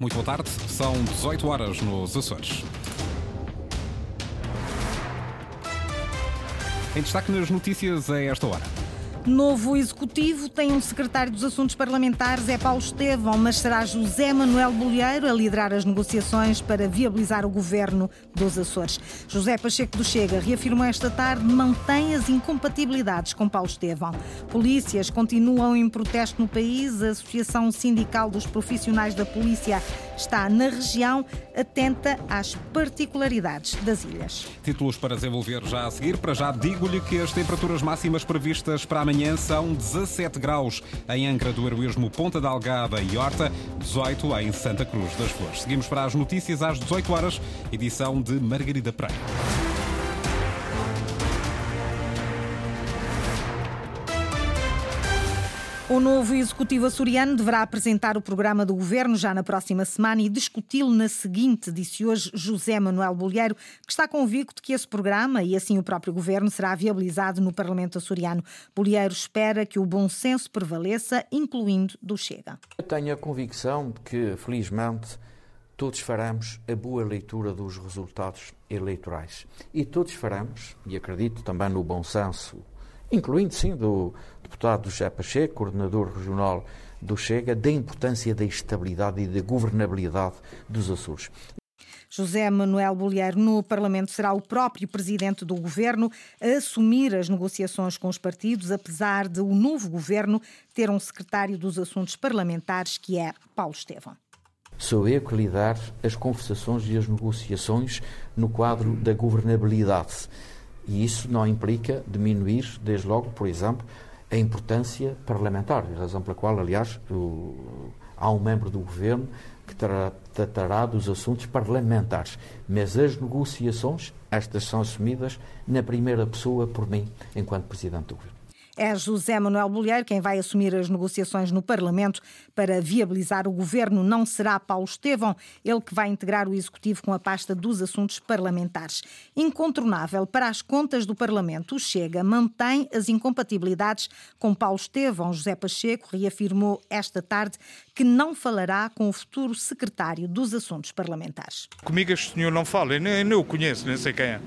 Muito boa tarde, são 18 horas nos Açores. Em destaque nas notícias a esta hora. Novo executivo tem um secretário dos Assuntos Parlamentares, é Paulo Estevão, mas será José Manuel Bolheiro a liderar as negociações para viabilizar o governo dos Açores. José Pacheco do Chega reafirmou esta tarde mantém as incompatibilidades com Paulo Estevão. Polícias continuam em protesto no país. A Associação Sindical dos Profissionais da Polícia está na região atenta às particularidades das ilhas. Títulos para desenvolver já a seguir. Para já digo-lhe que as temperaturas máximas previstas para amanhã são 17 graus em Angra do Heroísmo, Ponta da Algada e Horta, 18 em Santa Cruz das Flores. Seguimos para as notícias às 18 horas, edição de Margarida Pereira. O novo executivo açoriano deverá apresentar o programa do governo já na próxima semana e discuti-lo na seguinte, disse hoje José Manuel Bolheiro, que está convicto que esse programa e assim o próprio governo será viabilizado no Parlamento açoriano. Bolheiro espera que o bom senso prevaleça, incluindo do Chega. Eu tenho a convicção de que, felizmente, todos faremos a boa leitura dos resultados eleitorais. E todos faremos, e acredito também no bom senso incluindo sim do deputado José Pacheco, coordenador regional do Chega, da importância da estabilidade e da governabilidade dos Açores. José Manuel Bolheiro no Parlamento será o próprio presidente do governo a assumir as negociações com os partidos, apesar de o novo governo ter um secretário dos assuntos parlamentares que é Paulo Estevão. Sou eu que lidar as conversações e as negociações no quadro da governabilidade. E isso não implica diminuir, desde logo, por exemplo, a importância parlamentar, razão pela qual, aliás, o, há um membro do governo que tratará dos assuntos parlamentares. Mas as negociações, estas são assumidas na primeira pessoa por mim, enquanto Presidente do Governo. É José Manuel Bolheiro quem vai assumir as negociações no Parlamento para viabilizar o governo. Não será Paulo Estevão, ele que vai integrar o Executivo com a pasta dos assuntos parlamentares. Incontornável para as contas do Parlamento, o Chega mantém as incompatibilidades com Paulo Estevão. José Pacheco reafirmou esta tarde que não falará com o futuro secretário dos Assuntos Parlamentares. Comigo este senhor não fala, eu nem, eu nem o conheço, nem sei quem é.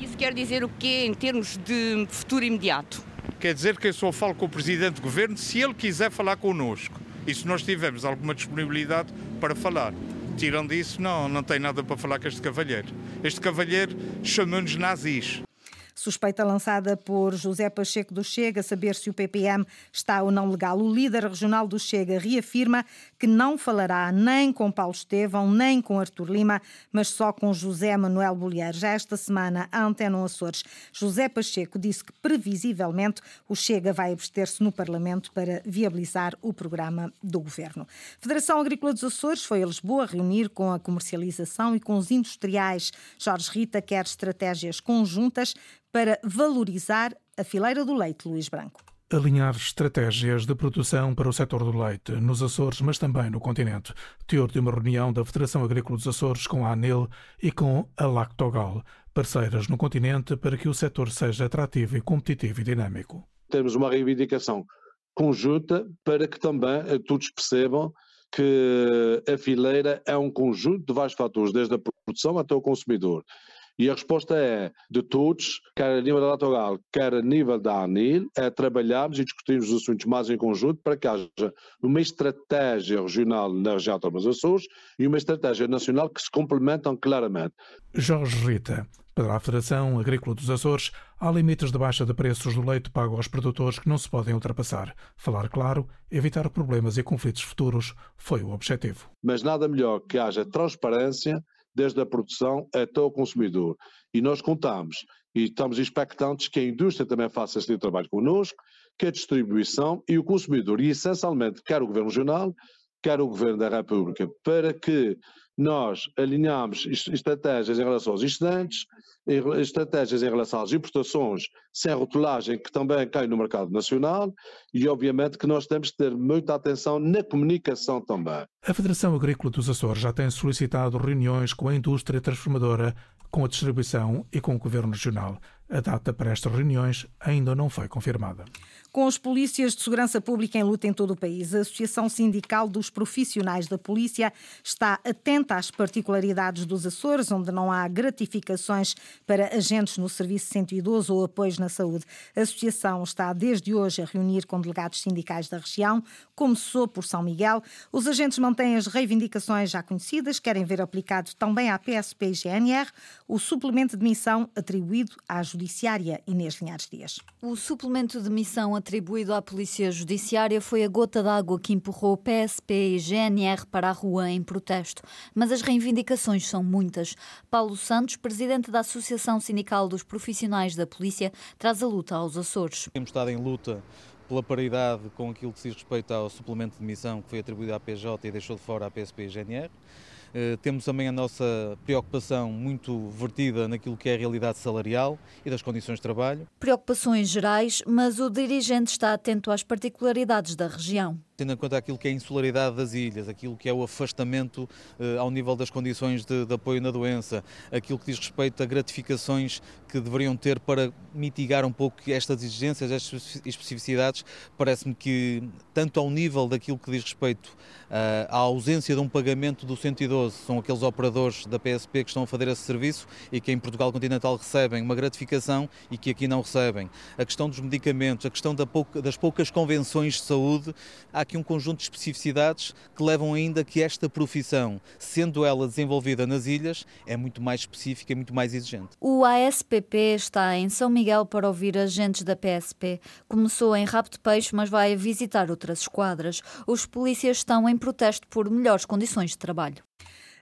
Isso quer dizer o quê em termos de futuro imediato? Quer dizer que eu só falo com o Presidente do Governo se ele quiser falar connosco. E se nós tivermos alguma disponibilidade para falar. Tirando isso, não, não tem nada para falar com este cavalheiro. Este cavalheiro chamou-nos nazis. Suspeita lançada por José Pacheco do Chega, saber se o PPM está ou não legal. O líder regional do Chega reafirma que não falará nem com Paulo Estevão, nem com Artur Lima, mas só com José Manuel Bolheiro. Já esta semana, a Antena Açores, José Pacheco disse que, previsivelmente, o Chega vai abster-se no Parlamento para viabilizar o programa do governo. Federação Agrícola dos Açores foi a Lisboa reunir com a comercialização e com os industriais. Jorge Rita quer estratégias conjuntas para valorizar a fileira do leite, Luís Branco. Alinhar estratégias de produção para o setor do leite nos Açores, mas também no continente. Teor de uma reunião da Federação Agrícola dos Açores com a ANEL e com a Lactogal, parceiras no continente para que o setor seja atrativo e competitivo e dinâmico. Temos uma reivindicação conjunta para que também eh, todos percebam que a fileira é um conjunto de vários fatores, desde a produção até o consumidor. E a resposta é de todos, quer a nível da Latogal, quer a nível da ANIL, é trabalharmos e discutirmos os assuntos mais em conjunto para que haja uma estratégia regional na região dos Açores e uma estratégia nacional que se complementam claramente. Jorge Rita. Para a Federação Agrícola dos Açores, há limites de baixa de preços do leite pago aos produtores que não se podem ultrapassar. Falar claro, evitar problemas e conflitos futuros foi o objetivo. Mas nada melhor que haja transparência desde a produção até o consumidor. E nós contamos e estamos expectantes que a indústria também faça este trabalho connosco, que a distribuição e o consumidor, e essencialmente quer o Governo Regional, quer o Governo da República, para que nós alinhamos estratégias em relação aos excedentes, estratégias em relação às importações sem rotulagem que também caem no mercado nacional e obviamente que nós temos que ter muita atenção na comunicação também. A Federação Agrícola dos Açores já tem solicitado reuniões com a indústria transformadora, com a distribuição e com o Governo Regional. A data para estas reuniões ainda não foi confirmada com os polícias de segurança pública em luta em todo o país. A Associação Sindical dos Profissionais da Polícia está atenta às particularidades dos Açores, onde não há gratificações para agentes no serviço 112 ou apoios na saúde. A associação está desde hoje a reunir com delegados sindicais da região, começou por São Miguel. Os agentes mantêm as reivindicações já conhecidas, querem ver aplicado também à PSP e GNR o suplemento de missão atribuído à Judiciária Inês Linhares Dias. O suplemento de missão atribuído à Polícia Judiciária foi a gota d'água que empurrou PSP e GNR para a rua em protesto. Mas as reivindicações são muitas. Paulo Santos, presidente da Associação Sindical dos Profissionais da Polícia, traz a luta aos Açores. Temos estado em luta pela paridade com aquilo que diz respeito ao suplemento de missão que foi atribuído à PJ e deixou de fora a PSP e GNR. Eh, temos também a nossa preocupação muito vertida naquilo que é a realidade salarial e das condições de trabalho. Preocupações gerais, mas o dirigente está atento às particularidades da região tendo em conta aquilo que é a insularidade das ilhas, aquilo que é o afastamento eh, ao nível das condições de, de, apoio na doença, aquilo que diz respeito a gratificações que deveriam ter para mitigar um pouco estas exigências, estas especificidades, parece-me que, tanto ao nível daquilo que diz respeito uh, à ausência de um pagamento do 112, são aqueles operadores da PSP que estão a fazer esse serviço e que em Portugal continental recebem uma gratificação e que aqui não recebem. A questão dos medicamentos, a questão da pouca, das poucas convenções de saúde, há aqui um conjunto de especificidades que levam ainda que esta profissão, sendo ela desenvolvida nas ilhas, é muito mais específica e muito mais exigente. O ASPP está em São Miguel para ouvir agentes da PSP. Começou em Rabo de Peixe, mas vai visitar outras esquadras. Os polícias estão em protesto por melhores condições de trabalho.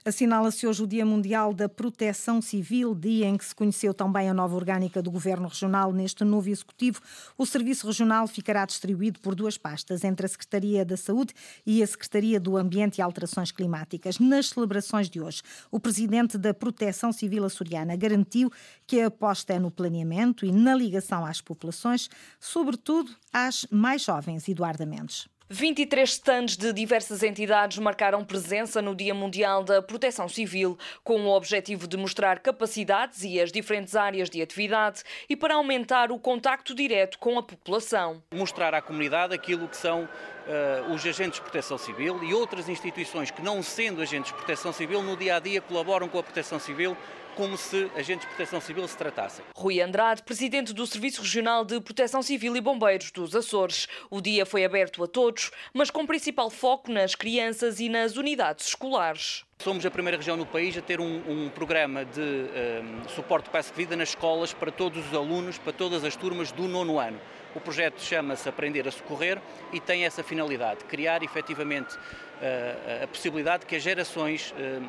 Assinala-se hoje o Dia Mundial da Proteção Civil, dia em que se conheceu também a nova orgânica do Governo Regional. Neste novo Executivo, o Serviço Regional ficará distribuído por duas pastas, entre a Secretaria da Saúde e a Secretaria do Ambiente e Alterações Climáticas. Nas celebrações de hoje, o Presidente da Proteção Civil açoriana garantiu que a aposta é no planeamento e na ligação às populações, sobretudo às mais jovens, Eduardo Mendes. 23 stands de diversas entidades marcaram presença no Dia Mundial da Proteção Civil, com o objetivo de mostrar capacidades e as diferentes áreas de atividade e para aumentar o contacto direto com a população. Mostrar à comunidade aquilo que são uh, os agentes de proteção civil e outras instituições que, não sendo agentes de proteção civil, no dia a dia colaboram com a proteção civil como se agentes de proteção civil se tratassem. Rui Andrade, presidente do Serviço Regional de Proteção Civil e Bombeiros dos Açores. O dia foi aberto a todos, mas com principal foco nas crianças e nas unidades escolares. Somos a primeira região no país a ter um, um programa de um, suporte para a vida nas escolas para todos os alunos, para todas as turmas do nono ano. O projeto chama-se Aprender a Socorrer e tem essa finalidade, criar efetivamente uh, a possibilidade de que as gerações uh,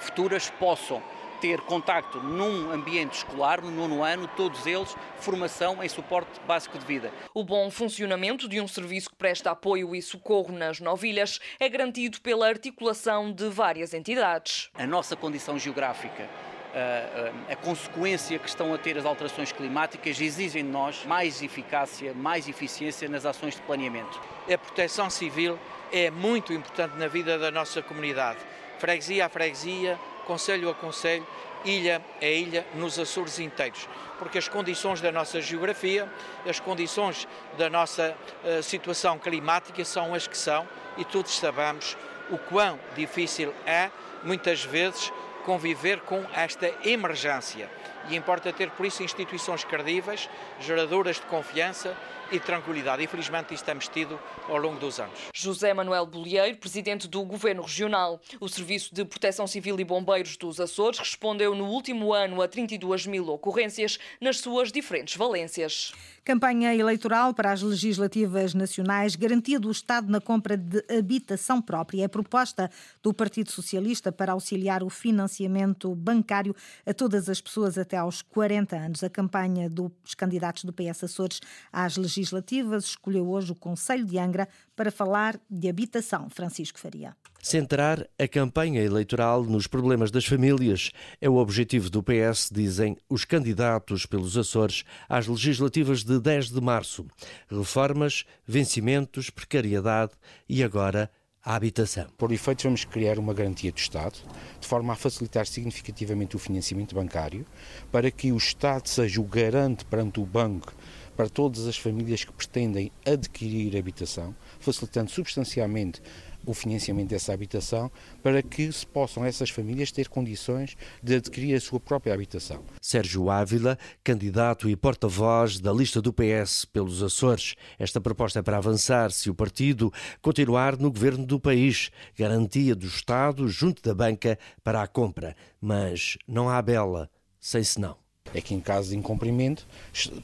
futuras possam ter contacto num ambiente escolar, no nono ano, todos eles, formação em suporte básico de vida. O bom funcionamento de um serviço que presta apoio e socorro nas novilhas é garantido pela articulação de várias entidades. A nossa condição geográfica a, a, consequência que estão a ter as alterações climáticas exigem de nós mais eficácia, mais eficiência nas ações de planeamento. A proteção civil é muito importante na vida da nossa comunidade. Freguesia a freguesia, conselho a conselho, ilha a ilha, nos Açores inteiros, porque as condições da nossa geografia, as condições da nossa uh, situação climática são as que são e todos sabemos o quão difícil é, muitas vezes, conviver com esta emergência. E importa ter, por isso, instituições credíveis, geradoras de confiança e tranquilidade. Infelizmente, isso temos tido ao longo dos anos. José Manuel Bolieiro, presidente do Governo Regional. O Serviço de Proteção Civil e Bombeiros dos Açores respondeu no último ano a 32 mil ocorrências nas suas diferentes valências. Campanha eleitoral para as legislativas nacionais, garantia do Estado na compra de habitação própria. É proposta do Partido Socialista para auxiliar o financiamento bancário a todas as pessoas até aos 40 anos. A campanha dos candidatos do PS Açores às legislativas escolheu hoje o Conselho de Angra para falar de habitação. Francisco Faria. Centrar a campanha eleitoral nos problemas das famílias é o objetivo do PS, dizem os candidatos pelos Açores às legislativas de 10 de março. Reformas, vencimentos, precariedade e agora à habitação. Por efeito, vamos criar uma garantia do Estado, de forma a facilitar significativamente o financiamento bancário, para que o Estado seja o garante perante o banco para todas as famílias que pretendem adquirir habitação, facilitando substancialmente o financiamento dessa habitação para que se possam essas famílias ter condições de adquirir a sua própria habitação. Sérgio Ávila, candidato e porta-voz da lista do PS pelos Açores. Esta proposta é para avançar se o partido continuar no governo do país, garantia do Estado junto da banca para a compra. Mas não há bela sem senão. É que em caso de incumprimento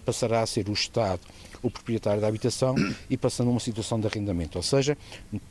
passará a ser o Estado o proprietário da habitação e passando a uma situação de arrendamento, ou seja,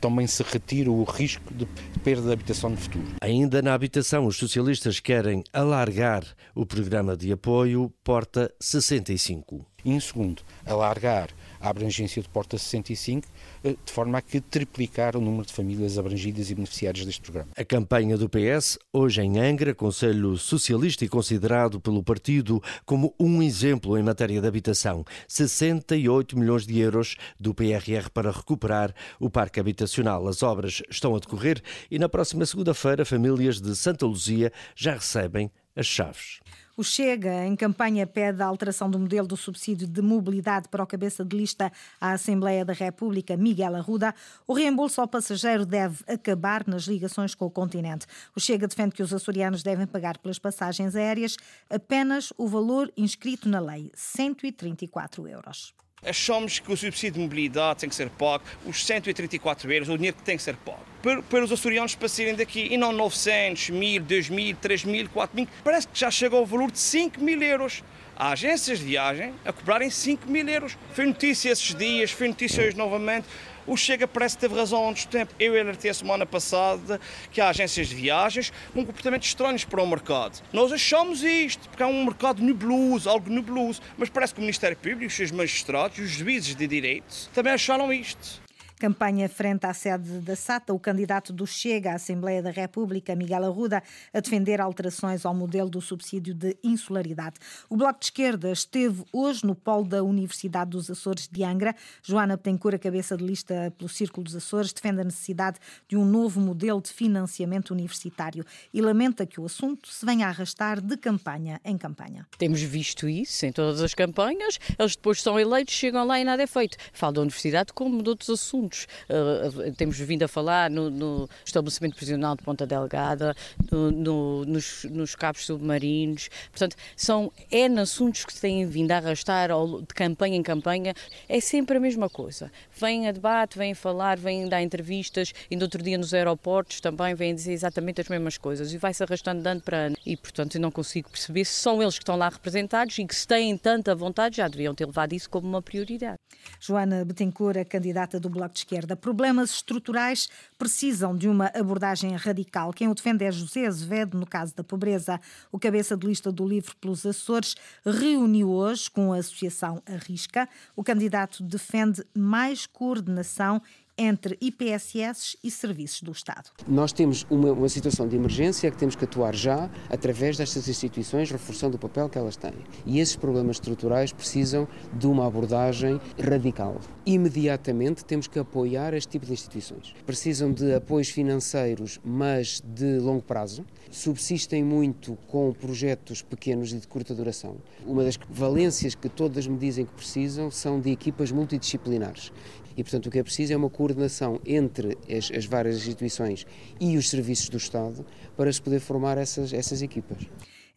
também se retira o risco de perda da habitação no futuro. Ainda na habitação, os socialistas querem alargar o programa de apoio Porta 65. E em segundo, alargar a abrangência de Porta 65 eh, de forma a que triplicar o número de famílias abrangidas e beneficiárias deste programa. A campanha do PS, hoje em Angra, Conselho Socialista e considerado pelo partido como um exemplo em matéria de habitação. 68 milhões de euros do PRR para recuperar o parque habitacional. As obras estão a decorrer e na próxima segunda-feira famílias de Santa Luzia já recebem as chaves. O Chega, em campanha, pede a alteração do modelo do subsídio de mobilidade para o cabeça de lista à Assembleia da República, Miguel Arruda. O reembolso ao passageiro deve acabar nas ligações com o continente. O Chega defende que os açorianos devem pagar pelas passagens aéreas apenas o valor inscrito na lei, 134 euros. Achamos que o subsídio de mobilidade tem que ser pago, os 134 euros, o dinheiro que tem que ser pago, para, os açorianos passarem daqui, e não 900, 1000, 2000, 3000, 4000, parece que já chegou ao valor de 5 mil euros. Há agências de viagem a cobrarem 5 mil euros. Foi notícia esses dias, foi notícia hoje novamente. O Chega parece que teve razão há muito tempo. Eu alertei a semana passada que há agências de viagens com comportamentos estranhos para o mercado. Nós achamos isto, porque há um mercado nebuloso, algo nebuloso, mas parece que o Ministério Público, os seus magistrados, os juízes de direito também acharam isto. Campanha frente à sede da SATA, o candidato do Chega à Assembleia da República, Miguel Arruda, a defender alterações ao modelo do subsídio de insularidade. O Bloco de Esquerda esteve hoje no polo da Universidade dos Açores de Angra. Joana Betancourt, cabeça de lista pelo Círculo dos Açores, defende a necessidade de um novo modelo de financiamento universitário e lamenta que o assunto se venha a arrastar de campanha em campanha. Temos visto isso em todas as campanhas. Eles depois são eleitos, chegam lá e nada é feito. Fala da universidade como de outros assuntos Uh, temos vindo a falar no, no, estabelecimento prisional de Ponta Delgada, no, no, nos, nos cabos submarinos. Portanto, são N assuntos que se têm vindo a arrastar ao, de campanha em campanha. É sempre a mesma coisa. Vêm a debate, vêm falar, vêm dar entrevistas, no outro dia nos aeroportos também vêm dizer exatamente as mesmas coisas e vai-se arrastando de ano para ano. E, portanto, eu não consigo perceber se são eles que estão lá representados e que se têm tanta vontade, já deveriam ter levado isso como uma prioridade. Joana Betancourt, a candidata do Bloco de Esquerda. Problemas estruturais precisam de uma abordagem radical. Quem o defende é José Azevedo, no caso da pobreza. O cabeça de lista do Livro pelos Açores reuniu hoje com a Associação Arrisca. O candidato defende mais coordenação entre IPSS e serviços do Estado. Nós temos uma, uma, situação de emergência que temos que atuar já através destas instituições, reforçando o papel que elas têm. E esses problemas estruturais precisam de uma abordagem radical. Imediatamente temos que apoiar este tipo de instituições. Precisam de apoios financeiros, mas de longo prazo. Subsistem muito com projetos pequenos e de curta duração. Uma das valências que todas me dizem que precisam são de equipas multidisciplinares e, portanto, o que é preciso é uma coordenação entre as, as várias instituições e os serviços do Estado para se poder formar essas, essas equipas.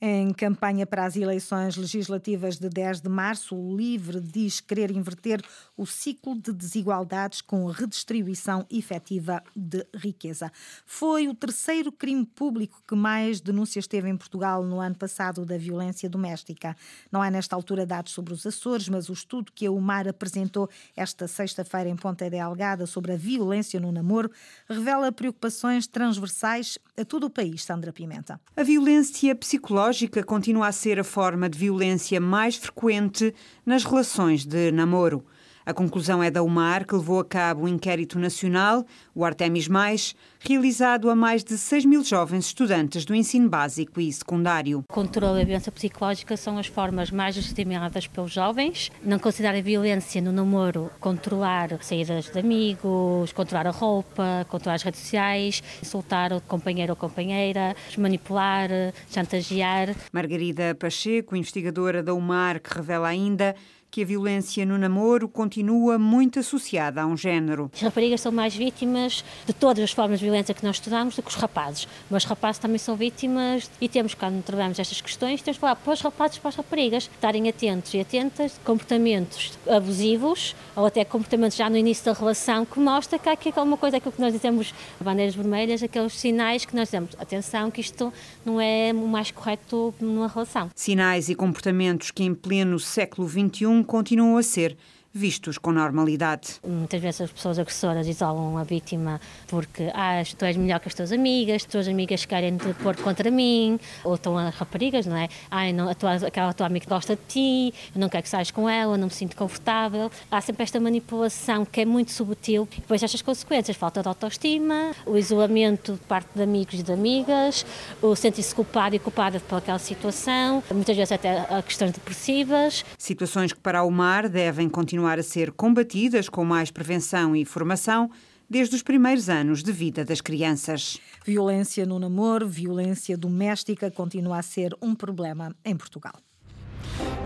Em campanha para as eleições legislativas de 10 de março, o LIVRE diz querer inverter o ciclo de desigualdades com redistribuição efetiva de riqueza. Foi o terceiro crime público que mais denúncias teve em Portugal no ano passado da violência doméstica. Não há nesta altura dados sobre os Açores, mas o estudo que a UMAR apresentou esta sexta-feira em Ponta Delgada sobre a violência no namoro revela preocupações transversais a todo o país, Sandra Pimenta. A violência psicológica continua a ser a forma de violência mais frequente nas relações de namoro. A conclusão é da UMAR, que levou a cabo o um inquérito nacional, o Artemis Mais, realizado a mais de 6 mil jovens estudantes do ensino básico e secundário. O controle da violência psicológica são as formas mais legitimadas pelos jovens. Não considera a violência no namoro controlar saídas de amigos, controlar a roupa, controlar as redes sociais, insultar o companheiro ou companheira, manipular, chantagear. Margarida Pacheco, investigadora da UMAR, que revela ainda que a violência no namoro continua muito associada a um género. As raparigas são mais vítimas de todas as formas de violência que nós estudamos do que os rapazes, mas os rapazes também são vítimas e temos, quando trabalhamos estas questões, temos que falar para os rapazes e para as raparigas estarem atentos e atentas comportamentos abusivos ou até comportamentos já no início da relação que mostra que há aqui alguma coisa, aquilo que nós dizemos bandeiras vermelhas, aqueles sinais que nós dizemos, atenção que isto não é o mais correto numa relação. Sinais e comportamentos que em pleno século XXI continuam a ser vistos com normalidade. Muitas vezes as pessoas agressoras isolam a vítima porque ah, tu és melhor que as tuas amigas, as tuas amigas querem te pôr contra mim, ou estão as raparigas, não é? Ah, não, a tua, aquela tua amiga gosta de ti, eu não quero que saias com ela, não me sinto confortável. Há sempre esta manipulação que é muito subtil. Depois estas consequências, falta de autoestima, o isolamento de parte de amigos e de amigas, o sentir-se culpado e culpada por aquela situação, muitas vezes até questões depressivas. Situações que para o mar devem continuar continuar a ser combatidas com mais prevenção e formação desde os primeiros anos de vida das crianças. Violência no namoro, violência doméstica continua a ser um problema em Portugal.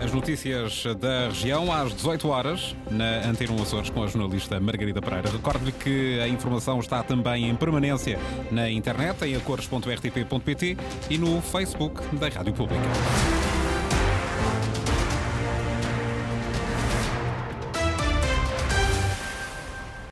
As notícias da região às 18 horas na Antena Açores com a jornalista Margarida Pereira. Recordo-lhe que a informação está também em permanência na internet em acores.rtp.pt e no Facebook da Rádio Pública.